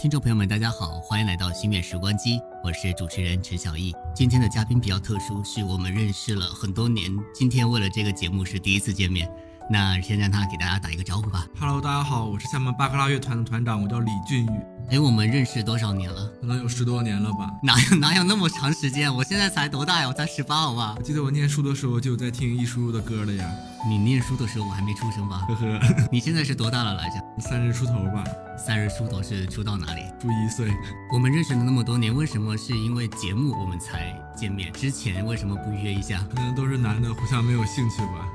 听众朋友们，大家好，欢迎来到心愿时光机，我是主持人陈小艺。今天的嘉宾比较特殊，是我们认识了很多年，今天为了这个节目是第一次见面。那先让他给大家打一个招呼吧。Hello，大家好，我是厦门巴克拉乐团的团长，我叫李俊宇。哎，我们认识多少年了？可能有十多年了吧？哪有哪有那么长时间？我现在才多大呀？我才十八，好吧？我记得我念书的时候就有在听易叔叔的歌了呀。你念书的时候我还没出生吧？呵呵。你现在是多大了来着？三十出头吧。三十出头是出到哪里？出一岁。我们认识了那么多年，为什么是因为节目我们才见面？之前为什么不约一下？可能都是男的，互相没有兴趣吧。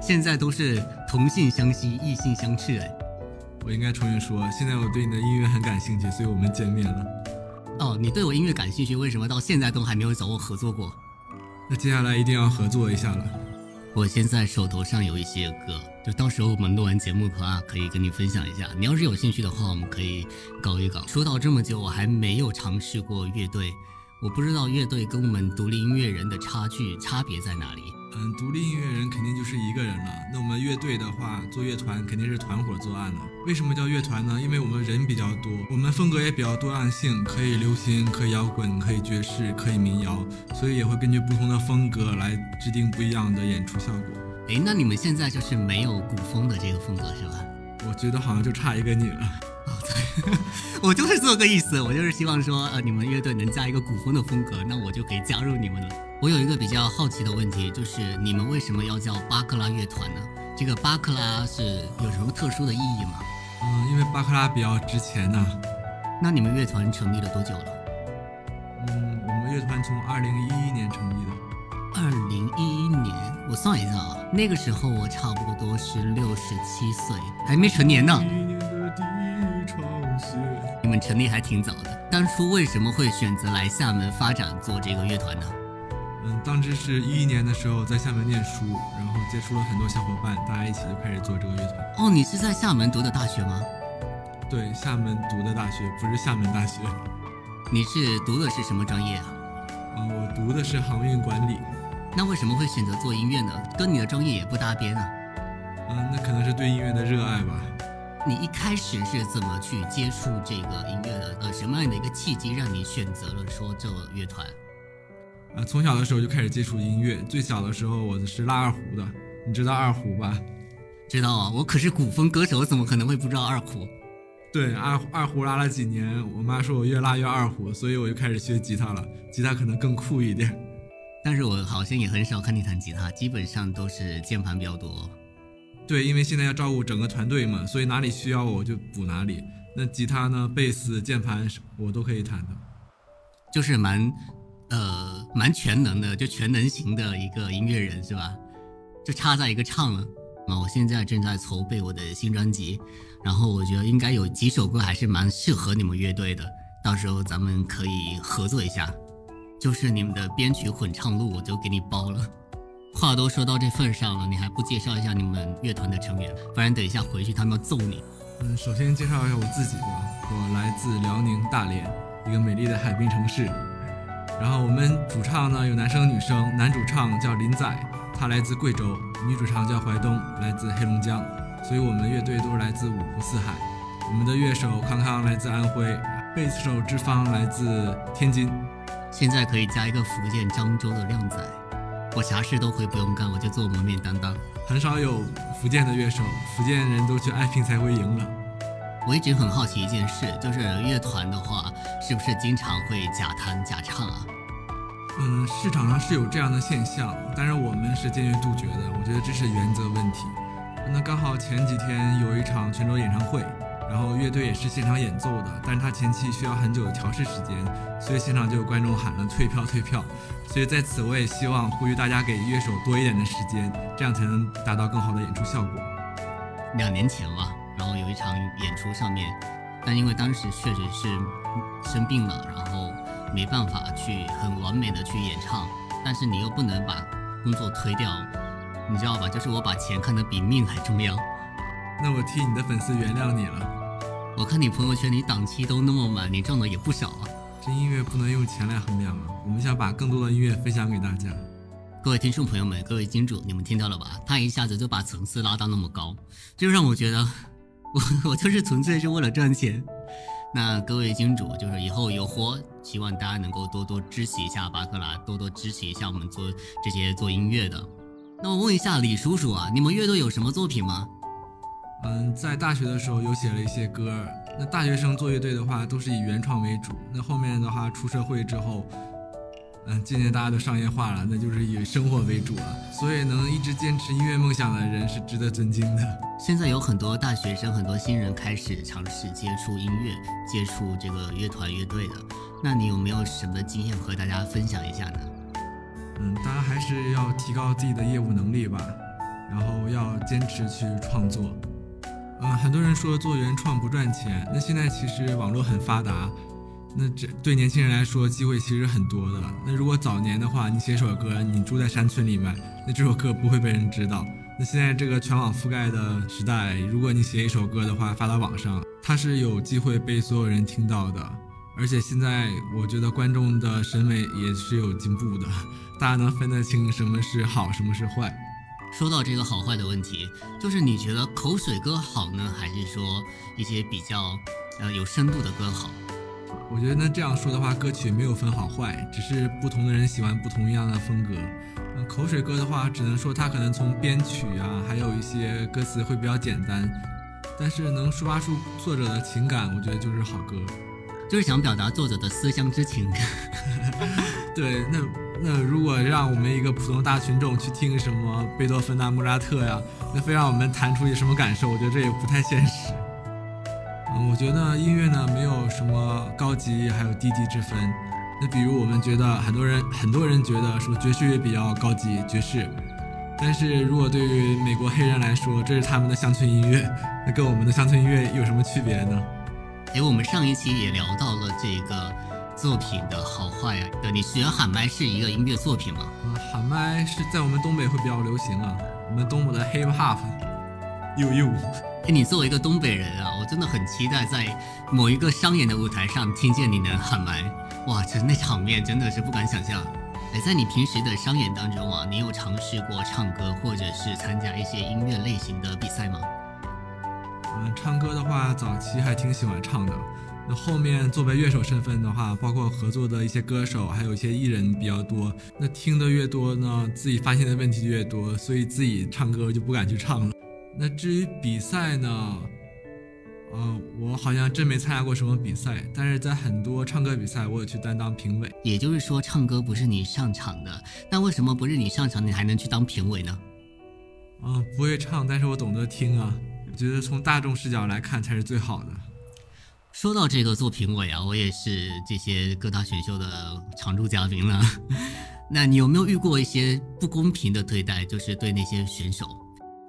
现在都是同性相吸，异性相斥。哎，我应该重新说，现在我对你的音乐很感兴趣，所以我们见面了。哦，你对我音乐感兴趣，为什么到现在都还没有找我合作过？那接下来一定要合作一下了。我现在手头上有一些歌，就到时候我们录完节目的话，可以跟你分享一下。你要是有兴趣的话，我们可以搞一搞。说到这么久，我还没有尝试过乐队，我不知道乐队跟我们独立音乐人的差距差别在哪里。嗯，独立音乐人肯定就是一个人了。那我们乐队的话，做乐团肯定是团伙作案的。为什么叫乐团呢？因为我们人比较多，我们风格也比较多样性，可以流行，可以摇滚，可以爵士，可以民谣，所以也会根据不同的风格来制定不一样的演出效果。诶，那你们现在就是没有古风的这个风格是吧？我觉得好像就差一个你了。哦，对，我就是这个意思，我就是希望说，呃，你们乐队能加一个古风的风格，那我就可以加入你们了。我有一个比较好奇的问题，就是你们为什么要叫巴克拉乐团呢？这个巴克拉是有什么特殊的意义吗？嗯，因为巴克拉比较值钱呐。那你们乐团成立了多久了？嗯，我们乐团从二零一一年成立的。二零一一年，我算一下啊，那个时候我差不多是六十七岁，还没成年呢。你们成立还挺早的，当初为什么会选择来厦门发展做这个乐团呢？嗯，当时是一一年的时候在厦门念书，然后接触了很多小伙伴，大家一起就开始做这个乐团。哦，你是在厦门读的大学吗？对，厦门读的大学，不是厦门大学。你是读的是什么专业啊？嗯，我读的是航运管理。那为什么会选择做音乐呢？跟你的专业也不搭边啊。嗯，那可能是对音乐的热爱吧。你一开始是怎么去接触这个音乐的？呃，什么样的一个契机让你选择了说这个乐团？啊，从小的时候就开始接触音乐。最小的时候我是拉二胡的，你知道二胡吧？知道啊，我可是古风歌手，怎么可能会不知道二胡？对，二二胡拉了几年，我妈说我越拉越二胡，所以我就开始学吉他了。吉他可能更酷一点，但是我好像也很少看你弹吉他，基本上都是键盘比较多。对，因为现在要照顾整个团队嘛，所以哪里需要我就补哪里。那吉他呢，贝斯、键盘我都可以弹的，就是蛮。呃，蛮全能的，就全能型的一个音乐人是吧？就差在一个唱了。那我现在正在筹备我的新专辑，然后我觉得应该有几首歌还是蛮适合你们乐队的，到时候咱们可以合作一下。就是你们的编曲混唱录，我就给你包了。话都说到这份上了，你还不介绍一下你们乐团的成员？不然等一下回去他们要揍你。嗯，首先介绍一下我自己吧，我来自辽宁大连，一个美丽的海滨城市。然后我们主唱呢有男生女生，男主唱叫林仔，他来自贵州；女主唱叫怀东，来自黑龙江。所以我们乐队都是来自五湖四海。我们的乐手康康来自安徽，贝斯手志芳来自天津。现在可以加一个福建漳州的靓仔，我啥事都会不用干，我就做门面担当。很少有福建的乐手，福建人都去爱拼才会赢了。我一直很好奇一件事，就是乐团的话，是不是经常会假弹假唱啊？嗯，市场上是有这样的现象，但是我们是坚决杜绝的。我觉得这是原则问题。那刚好前几天有一场泉州演唱会，然后乐队也是现场演奏的，但是他前期需要很久的调试时间，所以现场就有观众喊了退票退票。所以在此我也希望呼吁大家给乐手多一点的时间，这样才能达到更好的演出效果。两年前吧。然后有一场演出上面，但因为当时确实是生病了，然后没办法去很完美的去演唱。但是你又不能把工作推掉，你知道吧？就是我把钱看得比命还重要。那我替你的粉丝原谅你了。我看你朋友圈里档期都那么满，你赚的也不少啊。这音乐不能用钱来衡量啊！我们想把更多的音乐分享给大家。各位听众朋友们，各位金主，你们听到了吧？他一下子就把层次拉到那么高，就让我觉得。我我就是纯粹是为了赚钱，那各位金主，就是以后有活，希望大家能够多多支持一下巴克拉，多多支持一下我们做这些做音乐的。那我问一下李叔叔啊，你们乐队有什么作品吗？嗯，在大学的时候有写了一些歌。那大学生做乐队的话，都是以原创为主。那后面的话，出社会之后，嗯，渐渐大家都商业化了，那就是以生活为主了。所以能一直坚持音乐梦想的人是值得尊敬的。现在有很多大学生、很多新人开始尝试接触音乐、接触这个乐团、乐队的。那你有没有什么经验和大家分享一下呢？嗯，大家还是要提高自己的业务能力吧，然后要坚持去创作。嗯，很多人说做原创不赚钱，那现在其实网络很发达，那这对年轻人来说机会其实很多的。那如果早年的话，你写首歌，你住在山村里面，那这首歌不会被人知道。那现在这个全网覆盖的时代，如果你写一首歌的话发到网上，它是有机会被所有人听到的。而且现在我觉得观众的审美也是有进步的，大家能分得清什么是好，什么是坏。说到这个好坏的问题，就是你觉得口水歌好呢，还是说一些比较呃有深度的歌好？我觉得那这样说的话，歌曲没有分好坏，只是不同的人喜欢不同样的风格。嗯，口水歌的话，只能说它可能从编曲啊，还有一些歌词会比较简单，但是能抒发出作者的情感，我觉得就是好歌。就是想表达作者的思乡之情。对，那那如果让我们一个普通大群众去听什么贝多芬啊、莫扎特呀，那非让我们弹出一什么感受？我觉得这也不太现实。嗯，我觉得音乐呢没有什么高级还有低级之分。那比如我们觉得很多人很多人觉得说爵士乐比较高级，爵士，但是如果对于美国黑人来说，这是他们的乡村音乐，那跟我们的乡村音乐有什么区别呢？哎，我们上一期也聊到了这个作品的好坏啊。对，你觉得喊麦是一个音乐作品吗？啊，喊麦是在我们东北会比较流行啊。我们东北的 hip hop，呦呦。哎，你作为一个东北人啊，我真的很期待在某一个商演的舞台上听见你能喊麦。哇，这那场面真的是不敢想象。哎，在你平时的商演当中啊，你有尝试过唱歌或者是参加一些音乐类型的比赛吗？嗯，唱歌的话，早期还挺喜欢唱的。那后面作为乐手身份的话，包括合作的一些歌手，还有一些艺人比较多。那听的越多呢，自己发现的问题就越多，所以自己唱歌就不敢去唱了。那至于比赛呢，呃，我好像真没参加过什么比赛，但是在很多唱歌比赛，我有去担当评委。也就是说，唱歌不是你上场的，那为什么不是你上场，你还能去当评委呢？嗯，不会唱，但是我懂得听啊。我觉得从大众视角来看才是最好的。说到这个做评委啊，我也是这些各大选秀的常驻嘉宾了。那你有没有遇过一些不公平的对待？就是对那些选手？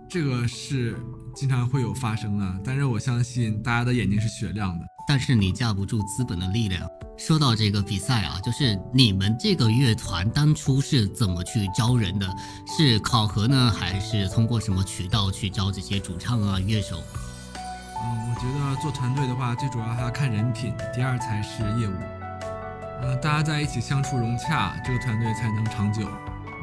这个是经常会有发生的，但是我相信大家的眼睛是雪亮的。但是你架不住资本的力量。说到这个比赛啊，就是你们这个乐团当初是怎么去招人的？是考核呢，还是通过什么渠道去招这些主唱啊、乐手？嗯，我觉得做团队的话，最主要还要看人品，第二才是业务。嗯，大家在一起相处融洽，这个团队才能长久。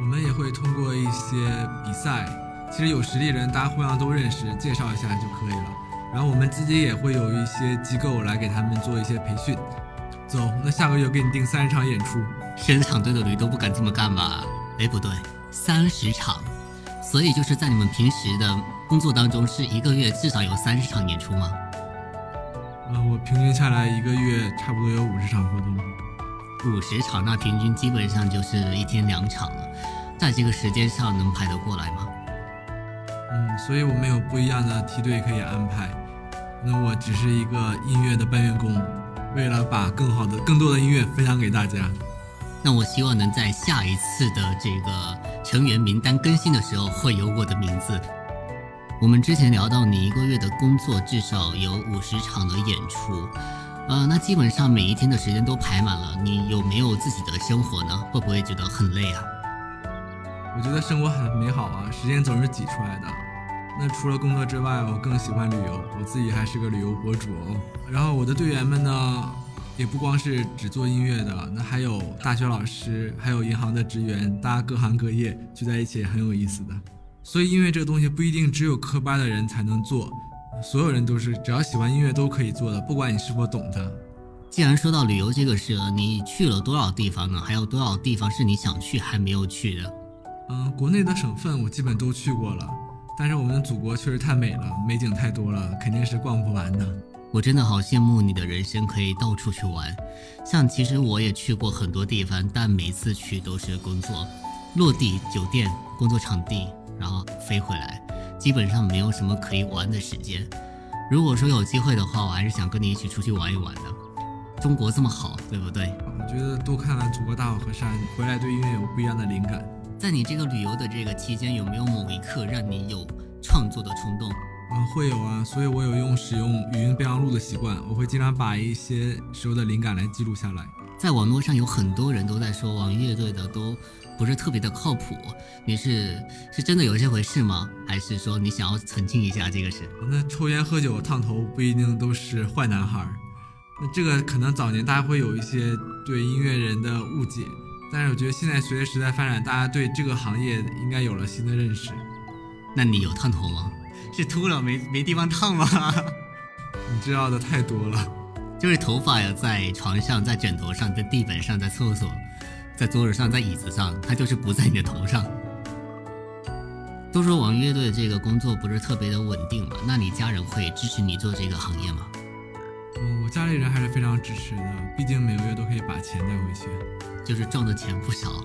我们也会通过一些比赛，其实有实力人，大家互相都认识，介绍一下就可以了。然后我们自己也会有一些机构来给他们做一些培训。走，那下个月给你定三十场演出，现场队的驴都不敢这么干吧？哎，不对，三十场，所以就是在你们平时的工作当中，是一个月至少有三十场演出吗？啊，我平均下来一个月差不多有五十场活动。五十场，那平均基本上就是一天两场了，在这个时间上能排得过来吗？嗯，所以我们有不一样的梯队可以安排，那我只是一个音乐的搬运工。为了把更好的、更多的音乐分享给大家，那我希望能在下一次的这个成员名单更新的时候会有我的名字。我们之前聊到你一个月的工作至少有五十场的演出，呃，那基本上每一天的时间都排满了。你有没有自己的生活呢？会不会觉得很累啊？我觉得生活很美好啊，时间总是挤出来的。那除了工作之外，我更喜欢旅游。我自己还是个旅游博主哦。然后我的队员们呢，也不光是只做音乐的，那还有大学老师，还有银行的职员，大家各行各业聚在一起也很有意思的。所以音乐这个东西不一定只有科班的人才能做，所有人都是只要喜欢音乐都可以做的，不管你是否懂它。既然说到旅游这个事，你去了多少地方呢？还有多少地方是你想去还没有去的？嗯，国内的省份我基本都去过了，但是我们的祖国确实太美了，美景太多了，肯定是逛不完的。我真的好羡慕你的人生可以到处去玩。像其实我也去过很多地方，但每次去都是工作，落地酒店、工作场地，然后飞回来，基本上没有什么可以玩的时间。如果说有机会的话，我还是想跟你一起出去玩一玩的。中国这么好，对不对？我觉得多看看祖国大好河山，回来对音乐有不一样的灵感。在你这个旅游的这个期间，有没有某一刻让你有创作的冲动？嗯，会有啊，所以我有用使用语音备忘录的习惯，我会经常把一些时候的灵感来记录下来。在网络上有很多人都在说网易乐队的都不是特别的靠谱，你是是真的有这回事吗？还是说你想要澄清一下这个事？那抽烟喝酒烫头不一定都是坏男孩。那这个可能早年大家会有一些对音乐人的误解，但是我觉得现在随着时代发展，大家对这个行业应该有了新的认识。那你有烫头吗？是秃了没没地方烫吗？你知道的太多了，就是头发呀，在床上、在枕头上、在地板上、在厕所、在桌子上、在椅子上，它就是不在你的头上。都说网乐队这个工作不是特别的稳定嘛，那你家人会支持你做这个行业吗？嗯，我家里人还是非常支持的，毕竟每个月都可以把钱带回去，就是挣的钱不少。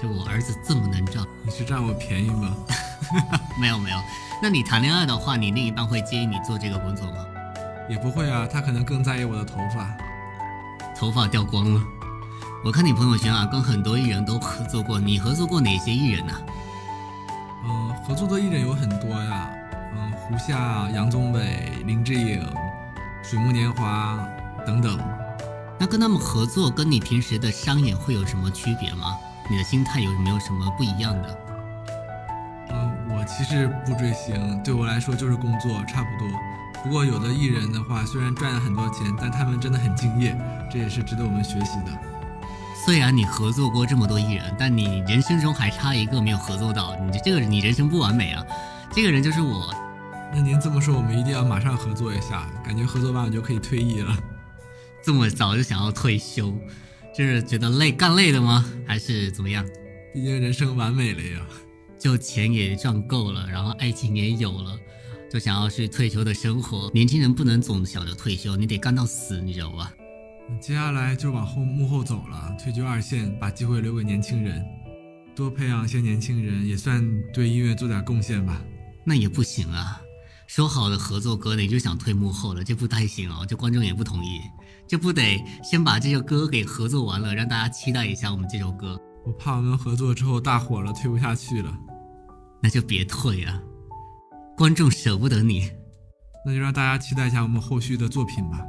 就我儿子这么能赚，你是占我便宜吗？没有没有。那你谈恋爱的话，你另一半会介意你做这个工作吗？也不会啊，他可能更在意我的头发，头发掉光了。我看你朋友圈啊，跟很多艺人都合作过，你合作过哪些艺人呢？嗯，合作的艺人有很多呀，嗯，胡夏、杨宗纬、林志颖、水木年华等等。那跟他们合作，跟你平时的商演会有什么区别吗？你的心态有没有什么不一样的？嗯，我其实不追星对我来说就是工作，差不多。不过有的艺人的话，虽然赚了很多钱，但他们真的很敬业，这也是值得我们学习的。虽然你合作过这么多艺人，但你人生中还差一个没有合作到，你这个你人生不完美啊。这个人就是我。那您这么说，我们一定要马上合作一下，感觉合作完我就可以退役了。这么早就想要退休，就是觉得累干累的吗？还是怎么样？毕竟人生完美了呀。就钱也赚够了，然后爱情也有了，就想要去退休的生活。年轻人不能总想着退休，你得干到死，你知道吧？接下来就往后幕后走了，退居二线，把机会留给年轻人，多培养一些年轻人，也算对音乐做点贡献吧。那也不行啊，说好的合作歌，你就想退幕后了，这不太行哦，这观众也不同意，这不得先把这首歌给合作完了，让大家期待一下我们这首歌。我怕我们合作之后大火了，退不下去了。那就别退啊，观众舍不得你。那就让大家期待一下我们后续的作品吧。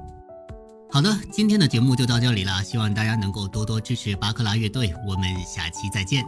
好的，今天的节目就到这里了，希望大家能够多多支持巴克拉乐队，我们下期再见。